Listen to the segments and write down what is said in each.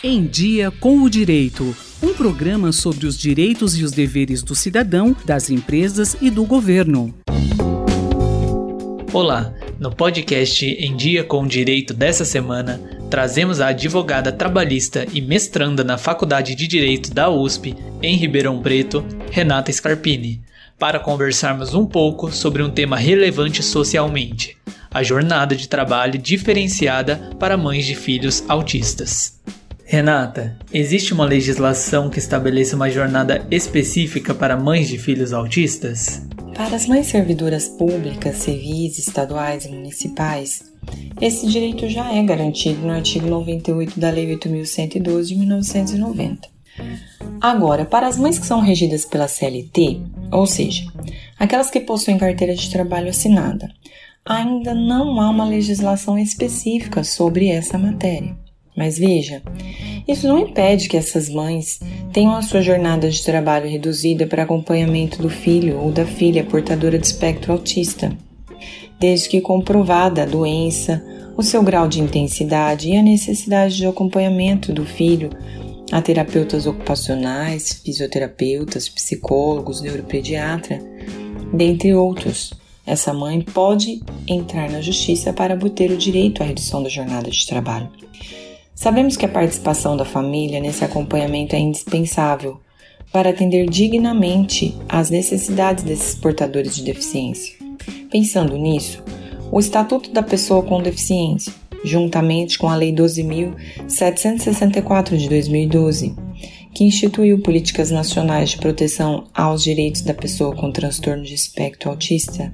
Em Dia com o Direito. Um programa sobre os direitos e os deveres do cidadão, das empresas e do governo. Olá, no podcast Em Dia com o Direito dessa semana, trazemos a advogada trabalhista e mestranda na Faculdade de Direito da USP, em Ribeirão Preto, Renata Scarpini, para conversarmos um pouco sobre um tema relevante socialmente: a jornada de trabalho diferenciada para mães de filhos autistas. Renata, existe uma legislação que estabeleça uma jornada específica para mães de filhos autistas? Para as mães servidoras públicas, civis, estaduais e municipais, esse direito já é garantido no artigo 98 da Lei 8.112 de 1990. Agora, para as mães que são regidas pela CLT, ou seja, aquelas que possuem carteira de trabalho assinada, ainda não há uma legislação específica sobre essa matéria. Mas veja, isso não impede que essas mães tenham a sua jornada de trabalho reduzida para acompanhamento do filho ou da filha portadora de espectro autista, desde que comprovada a doença, o seu grau de intensidade e a necessidade de acompanhamento do filho a terapeutas ocupacionais, fisioterapeutas, psicólogos, neuropediatra, dentre outros. Essa mãe pode entrar na justiça para obter o direito à redução da jornada de trabalho. Sabemos que a participação da família nesse acompanhamento é indispensável para atender dignamente às necessidades desses portadores de deficiência. Pensando nisso, o Estatuto da Pessoa com Deficiência, juntamente com a Lei 12.764 de 2012, que instituiu políticas nacionais de proteção aos direitos da pessoa com transtorno de espectro autista,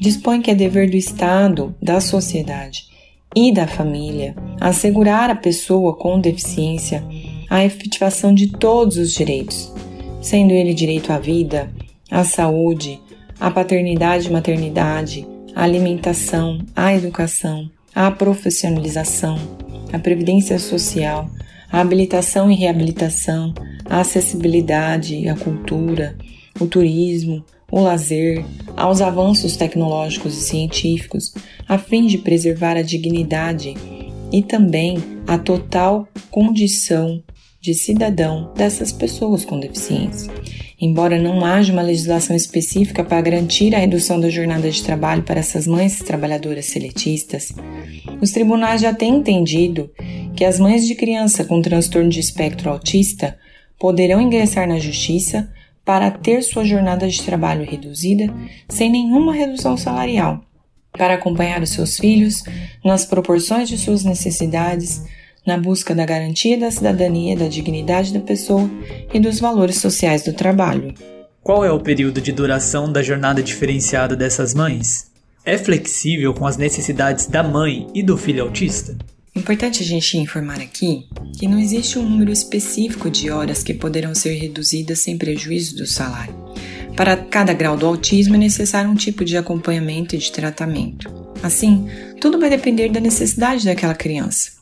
dispõe que é dever do Estado, da sociedade e da família assegurar à pessoa com deficiência a efetivação de todos os direitos, sendo ele direito à vida, à saúde, à paternidade e maternidade, à alimentação, à educação, à profissionalização, à previdência social, à habilitação e reabilitação, à acessibilidade, à cultura, o turismo, o lazer, aos avanços tecnológicos e científicos, a fim de preservar a dignidade e também a total condição de cidadão dessas pessoas com deficiência. Embora não haja uma legislação específica para garantir a redução da jornada de trabalho para essas mães trabalhadoras seletistas, os tribunais já têm entendido que as mães de criança com transtorno de espectro autista poderão ingressar na justiça para ter sua jornada de trabalho reduzida sem nenhuma redução salarial, para acompanhar os seus filhos nas proporções de suas necessidades, na busca da garantia da cidadania, da dignidade da pessoa e dos valores sociais do trabalho. Qual é o período de duração da jornada diferenciada dessas mães? É flexível com as necessidades da mãe e do filho autista? Importante a gente informar aqui que não existe um número específico de horas que poderão ser reduzidas sem prejuízo do salário. Para cada grau do autismo é necessário um tipo de acompanhamento e de tratamento. Assim, tudo vai depender da necessidade daquela criança.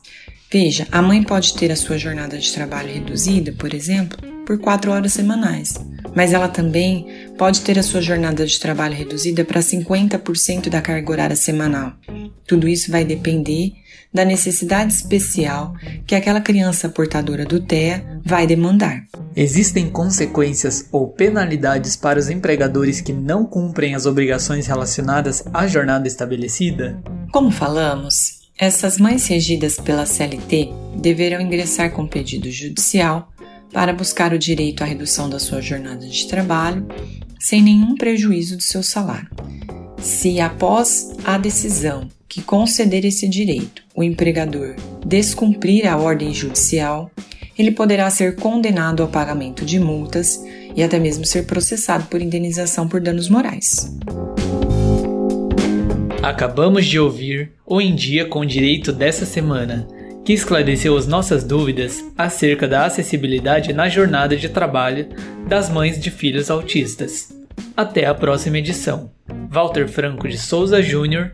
Veja, a mãe pode ter a sua jornada de trabalho reduzida, por exemplo, por 4 horas semanais, mas ela também pode ter a sua jornada de trabalho reduzida para 50% da carga horária semanal. Tudo isso vai depender da necessidade especial que aquela criança portadora do TEA vai demandar. Existem consequências ou penalidades para os empregadores que não cumprem as obrigações relacionadas à jornada estabelecida? Como falamos, essas mães regidas pela CLT deverão ingressar com pedido judicial para buscar o direito à redução da sua jornada de trabalho sem nenhum prejuízo do seu salário. Se após a decisão que conceder esse direito, o empregador descumprir a ordem judicial, ele poderá ser condenado ao pagamento de multas e até mesmo ser processado por indenização por danos morais. Acabamos de ouvir o Em Dia com Direito dessa semana, que esclareceu as nossas dúvidas acerca da acessibilidade na jornada de trabalho das mães de filhos autistas. Até a próxima edição. Walter Franco de Souza Júnior